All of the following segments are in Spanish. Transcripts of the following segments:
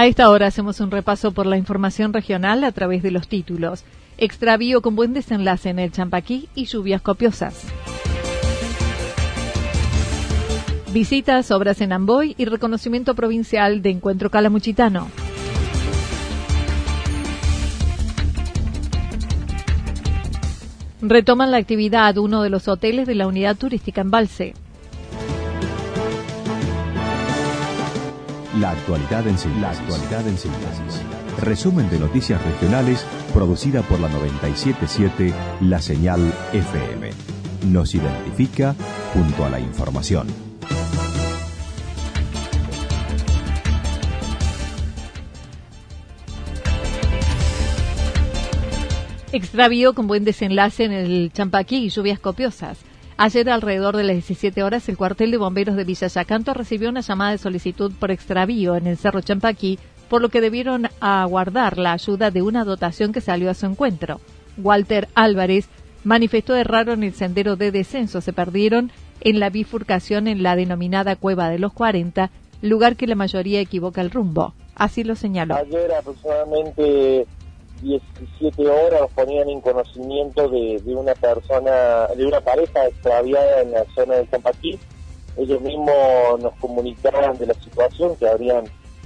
A esta hora hacemos un repaso por la información regional a través de los títulos. Extravío con buen desenlace en el Champaquí y lluvias copiosas. Visitas, obras en Amboy y reconocimiento provincial de Encuentro Calamuchitano. Retoman la actividad uno de los hoteles de la unidad turística Embalse. La actualidad en síntesis. Resumen de noticias regionales producida por la 977 La Señal FM. Nos identifica junto a la información. Extravío con buen desenlace en el Champaquí y lluvias copiosas. Ayer, alrededor de las 17 horas, el cuartel de bomberos de Villa Yacanto recibió una llamada de solicitud por extravío en el Cerro Champaquí, por lo que debieron aguardar la ayuda de una dotación que salió a su encuentro. Walter Álvarez manifestó error en el sendero de descenso. Se perdieron en la bifurcación en la denominada Cueva de los 40, lugar que la mayoría equivoca el rumbo. Así lo señaló. Ayer aproximadamente 17 horas los ponían en conocimiento de, una persona, de una pareja extraviada en la zona de Champaquí. Ellos mismos nos comunicaban de la situación, que habrían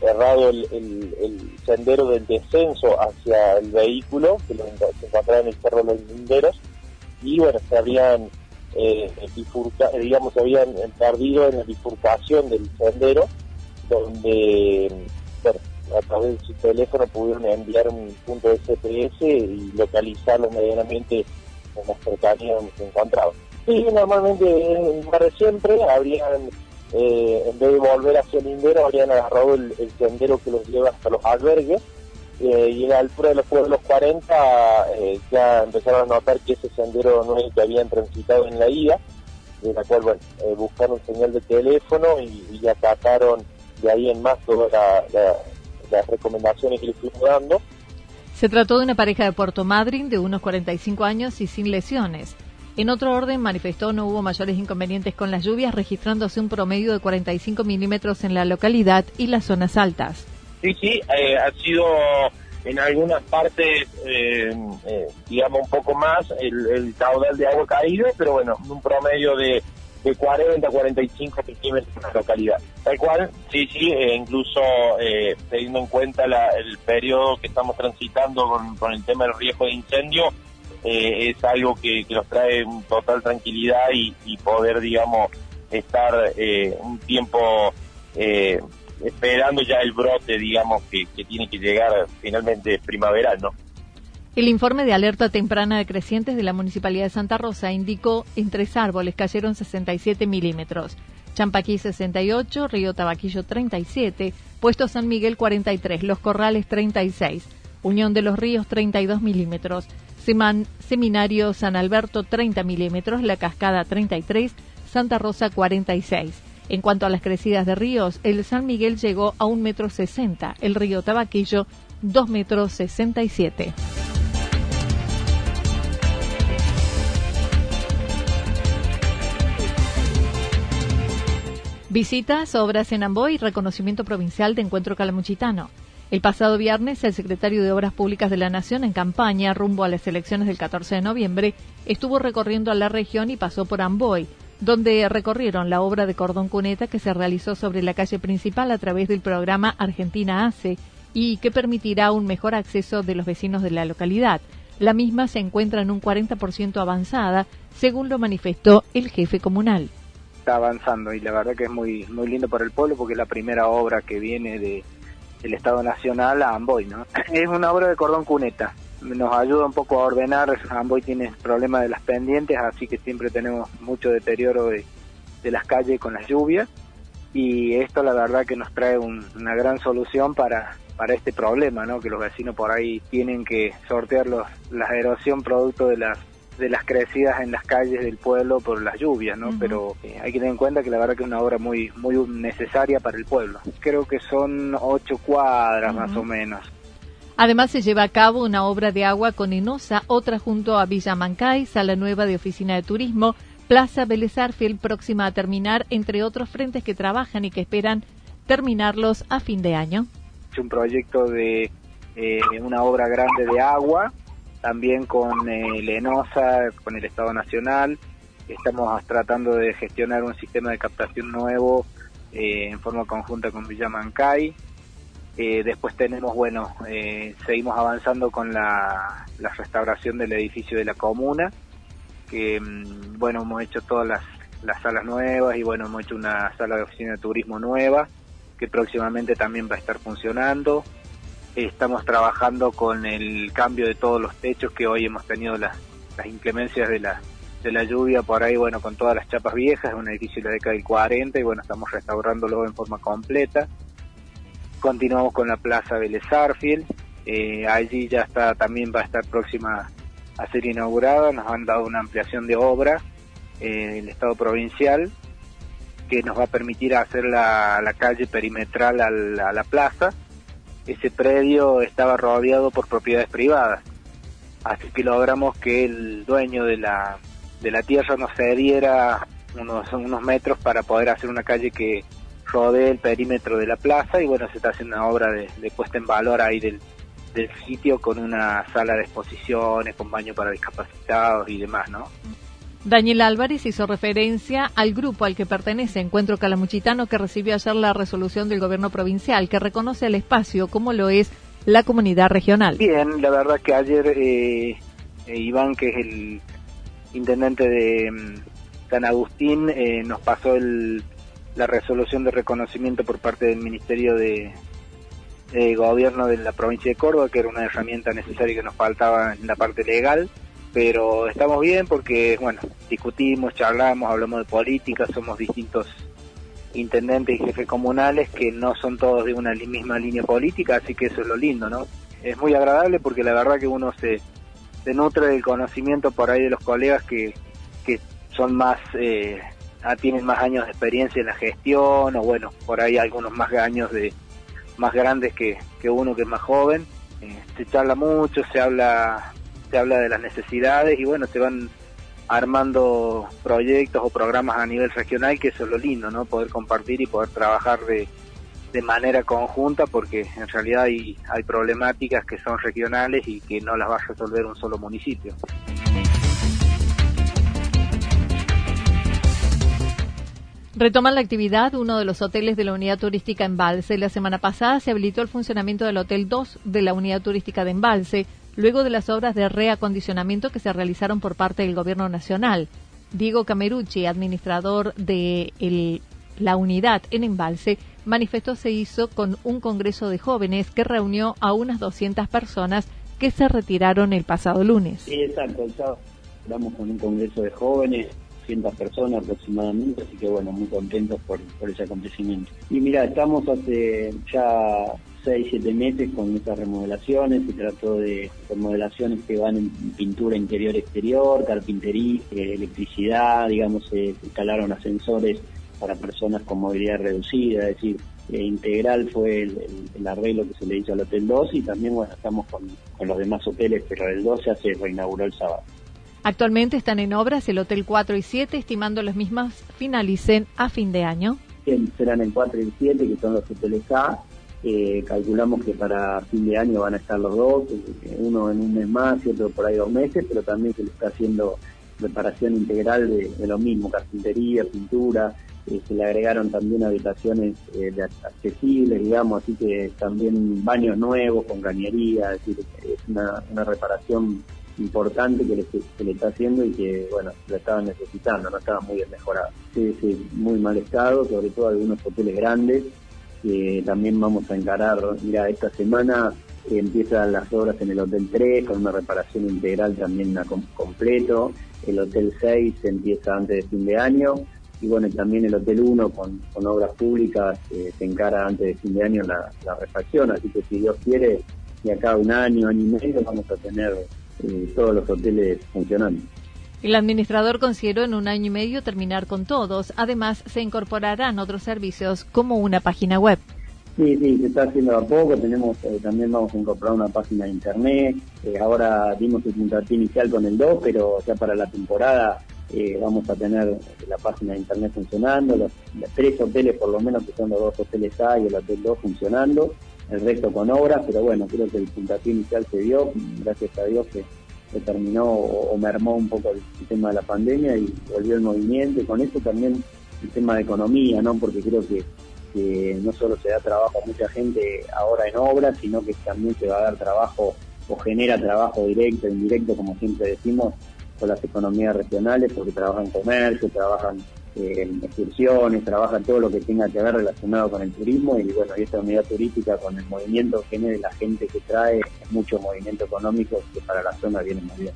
cerrado el, sendero del descenso hacia el vehículo, que lo, se encontraba en el Cerro de los Linderos, y bueno, se habían, eh, digamos, se habían perdido en la bifurcación del sendero, donde, a través de su teléfono pudieron enviar un punto de CPS y localizarlo medianamente en las cercanías donde se encontraban. Sí, normalmente de siempre habrían, eh, en vez de volver hacia el lindero, habrían agarrado el, sendero que los lleva hasta los albergues eh, y en la altura de los pueblos 40 eh, ya empezaron a notar que ese sendero no es el que habían transitado en la ida, de la cual, bueno, buscaron señal de teléfono y, ya trataron de ahí en más toda la las recomendaciones que le fuimos dando. Se trató de una pareja de Puerto Madryn de unos 45 años y sin lesiones. En otro orden, manifestó no hubo mayores inconvenientes con las lluvias, registrándose un promedio de 45 milímetros en la localidad y las zonas altas. Sí, sí, eh, ha sido en algunas partes, eh, eh, digamos, un poco más el, el, caudal de agua caído, pero bueno, un promedio de de 40 a 45 centímetros en la localidad. Tal cual, sí, sí, e incluso eh, teniendo en cuenta el periodo que estamos transitando con, el tema del riesgo de incendio, eh, es algo que, nos trae total tranquilidad y, poder, digamos, estar eh, un tiempo esperando ya el brote, digamos, que, que tiene que llegar finalmente primaveral, ¿no? El informe de alerta temprana de crecientes de la Municipalidad de Santa Rosa indicó en tres árboles cayeron 67 milímetros. Champaquí 68, Río Tabaquillo 37, Puesto San Miguel 43, Los Corrales 36, Unión de los Ríos 32 milímetros, Seminario San Alberto 30 milímetros, La Cascada 33, Santa Rosa 46. En cuanto a las crecidas de ríos, el San Miguel llegó a un metro sesenta, el río Tabaquillo 2 metros Visitas, obras en Amboy y reconocimiento provincial de Encuentro Calamuchitano. El pasado viernes, el secretario de Obras Públicas de la Nación, en campaña rumbo a las elecciones del 14 de noviembre, estuvo recorriendo a la región y pasó por Amboy, donde recorrieron la obra de cordón cuneta que se realizó sobre la calle principal a través del programa Argentina Hace y que permitirá un mejor acceso de los vecinos de la localidad. La misma se encuentra en un 40% avanzada, según lo manifestó el jefe comunal. Está avanzando y la verdad que es muy muy lindo para el pueblo porque es la primera obra que viene de del Estado Nacional a Amboy, ¿no? Es una obra de cordón cuneta. Nos ayuda un poco a ordenar. Amboy tiene problema de las pendientes, así que siempre tenemos mucho deterioro de, las calles con las lluvias. Y esto la verdad que nos trae una gran solución para, para este problema, ¿no? Que los vecinos por ahí tienen que sortear los, la erosión producto de las de las crecidas en las calles del pueblo por las lluvias, ¿no? Pero eh, hay que tener en cuenta que la verdad que es una obra muy muy necesaria para el pueblo. Creo que son ocho cuadras más o menos. Además se lleva a cabo una obra de agua con Enosa, otra junto a Villa Mancay, sala nueva de oficina de turismo, Plaza Vélez próxima a terminar, entre otros frentes que trabajan y que esperan terminarlos a fin de año un proyecto de eh, una obra grande de agua, también con eh, Lenosa, con el Estado Nacional. Estamos tratando de gestionar un sistema de captación nuevo eh, en forma conjunta con Villamancay. Eh, después tenemos, bueno, seguimos avanzando con la, la, restauración del edificio de la comuna, que, mm, bueno, hemos hecho todas las, las salas nuevas y, bueno, hemos hecho una sala de oficina de turismo nueva que próximamente también va a estar funcionando. Estamos trabajando con el cambio de todos los techos que hoy hemos tenido las, inclemencias de la, de la lluvia por ahí, bueno, con todas las chapas viejas, es un edificio de la década del 40 y bueno, estamos restaurándolo en forma completa. Continuamos con la Plaza Vélez eh, allí ya está, también va a estar próxima a ser inaugurada, nos han dado una ampliación de obra eh, el Estado provincial que nos va a permitir hacer la, calle perimetral a la, plaza. Ese predio estaba rodeado por propiedades privadas, así que logramos que el dueño de la, de la tierra nos cediera unos, unos metros para poder hacer una calle que rodee el perímetro de la plaza y bueno, se está haciendo una obra de, de puesta en valor ahí del, del sitio con una sala de exposiciones, con baño para discapacitados y demás, ¿no? Daniel Álvarez hizo referencia al grupo al que pertenece Encuentro Calamuchitano que recibió ayer la resolución del gobierno provincial que reconoce el espacio como lo es la comunidad regional. Bien, la verdad que ayer eh, eh, Iván, que es el intendente de mm, San Agustín, eh, nos pasó el, la resolución de reconocimiento por parte del Ministerio de, de Gobierno de la provincia de Córdoba, que era una herramienta necesaria que nos faltaba en la parte legal pero estamos bien porque, bueno, discutimos, charlamos, hablamos de política, somos distintos intendentes y jefes comunales que no son todos de una misma línea política, así que eso es lo lindo, ¿no? Es muy agradable porque la verdad que uno se, se nutre del conocimiento por ahí de los colegas que, que son más, eh, ah, tienen más años de experiencia en la gestión, o bueno, por ahí algunos más años de más grandes que, que uno que es más joven. Eh, se charla mucho, se habla se habla de las necesidades y bueno, se van armando proyectos o programas a nivel regional, que eso es lo lindo, ¿no? Poder compartir y poder trabajar de, de manera conjunta, porque en realidad hay, hay problemáticas que son regionales y que no las va a resolver un solo municipio. Retoman la actividad uno de los hoteles de la unidad turística Embalse. La semana pasada se habilitó el funcionamiento del Hotel 2 de la unidad turística de Embalse, luego de las obras de reacondicionamiento que se realizaron por parte del Gobierno Nacional. Diego Camerucci, administrador de la unidad en Embalse, manifestó se hizo con un congreso de jóvenes que reunió a unas 200 personas que se retiraron el pasado lunes. Sí, exacto. Con un congreso de jóvenes, 200 personas aproximadamente, así que bueno, muy contentos por, por ese acontecimiento. Y mira, estamos hace ya 6, 7 meses con estas remodelaciones, se trató de remodelaciones que van en pintura interior-exterior, carpintería, eh, electricidad, digamos, se instalaron ascensores para personas con movilidad reducida, es decir, eh, integral fue el, arreglo que se le hizo al Hotel 2 y también bueno, estamos con, los demás hoteles, pero el 12 se reinauguró el sábado. Actualmente están en obras el Hotel 4 y 7, estimando las mismas finalicen a fin de año. serán el 4 y el 7, que son los hoteles A, Eh, calculamos que para fin de año van a estar los dos, eh, uno en un mes más y otro por ahí dos meses, pero también se le está haciendo reparación integral de, lo mismo, carpintería, pintura, eh, se le agregaron también habitaciones accesibles, digamos, así que también baños nuevos con cañería, es decir, es una, reparación importante que le, se le está haciendo y que, bueno, la estaban necesitando, no estaba muy bien mejorado. Sí, sí, muy mal estado, sobre todo algunos hoteles grandes, que también vamos a encarar, mira, esta semana empiezan las obras en el Hotel 3 con una reparación integral también completo, el Hotel 6 empieza antes de fin de año y bueno, también el Hotel 1 con, obras públicas eh, se encara antes de fin de año la, refacción, así que si Dios quiere, de acá un año, año y medio vamos a tener eh, todos los hoteles funcionando. El administrador consideró en un año y medio terminar con todos. Además, se incorporarán otros servicios como una página web. Sí, sí, se está haciendo a poco. Tenemos eh, también vamos a incorporar una página de internet. Eh, ahora dimos el puntapié inicial con el 2, pero ya para la temporada eh, vamos a tener la página de internet funcionando. Los, tres hoteles, por lo menos, que son los dos hoteles A y el hotel 2 funcionando. El resto con obras, pero bueno, creo que el puntapié inicial se dio. Gracias a Dios que se terminó o, mermó un poco el, tema de la pandemia y volvió el movimiento y con eso también el tema de economía, ¿no? Porque creo que, no solo se da trabajo a mucha gente ahora en obras, sino que también se va a dar trabajo o genera trabajo directo e indirecto, como siempre decimos, con las economías regionales, porque trabajan comercio, trabajan en excursiones, trabaja todo lo que tenga que ver relacionado con el turismo y bueno, y esta unidad turística con el movimiento que la gente que trae mucho movimiento económico que para la zona viene muy bien.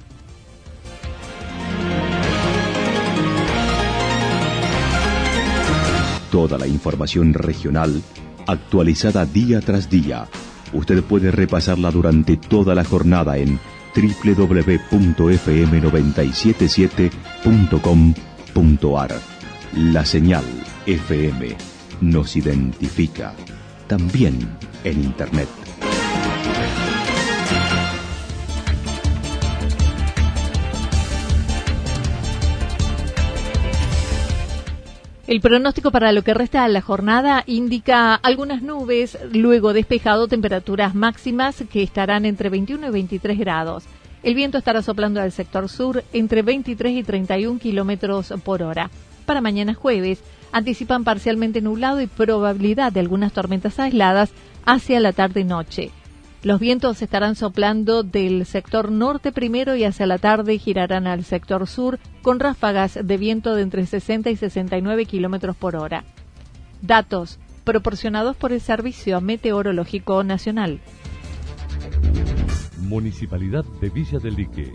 Toda la información regional actualizada día tras día. Usted puede repasarla durante toda la jornada en www.fm977.com.ar la señal FM nos identifica también en Internet. El pronóstico para lo que resta de la jornada indica algunas nubes, luego despejado temperaturas máximas que estarán entre 21 y 23 grados. El viento estará soplando al sector sur entre 23 y 31 kilómetros por hora para mañana jueves anticipan parcialmente nublado y probabilidad de algunas tormentas aisladas hacia la tarde-noche. Los vientos estarán soplando del sector norte primero y hacia la tarde girarán al sector sur con ráfagas de viento de entre 60 y 69 kilómetros por hora. Datos proporcionados por el Servicio Meteorológico Nacional. Municipalidad de Villa del Lique.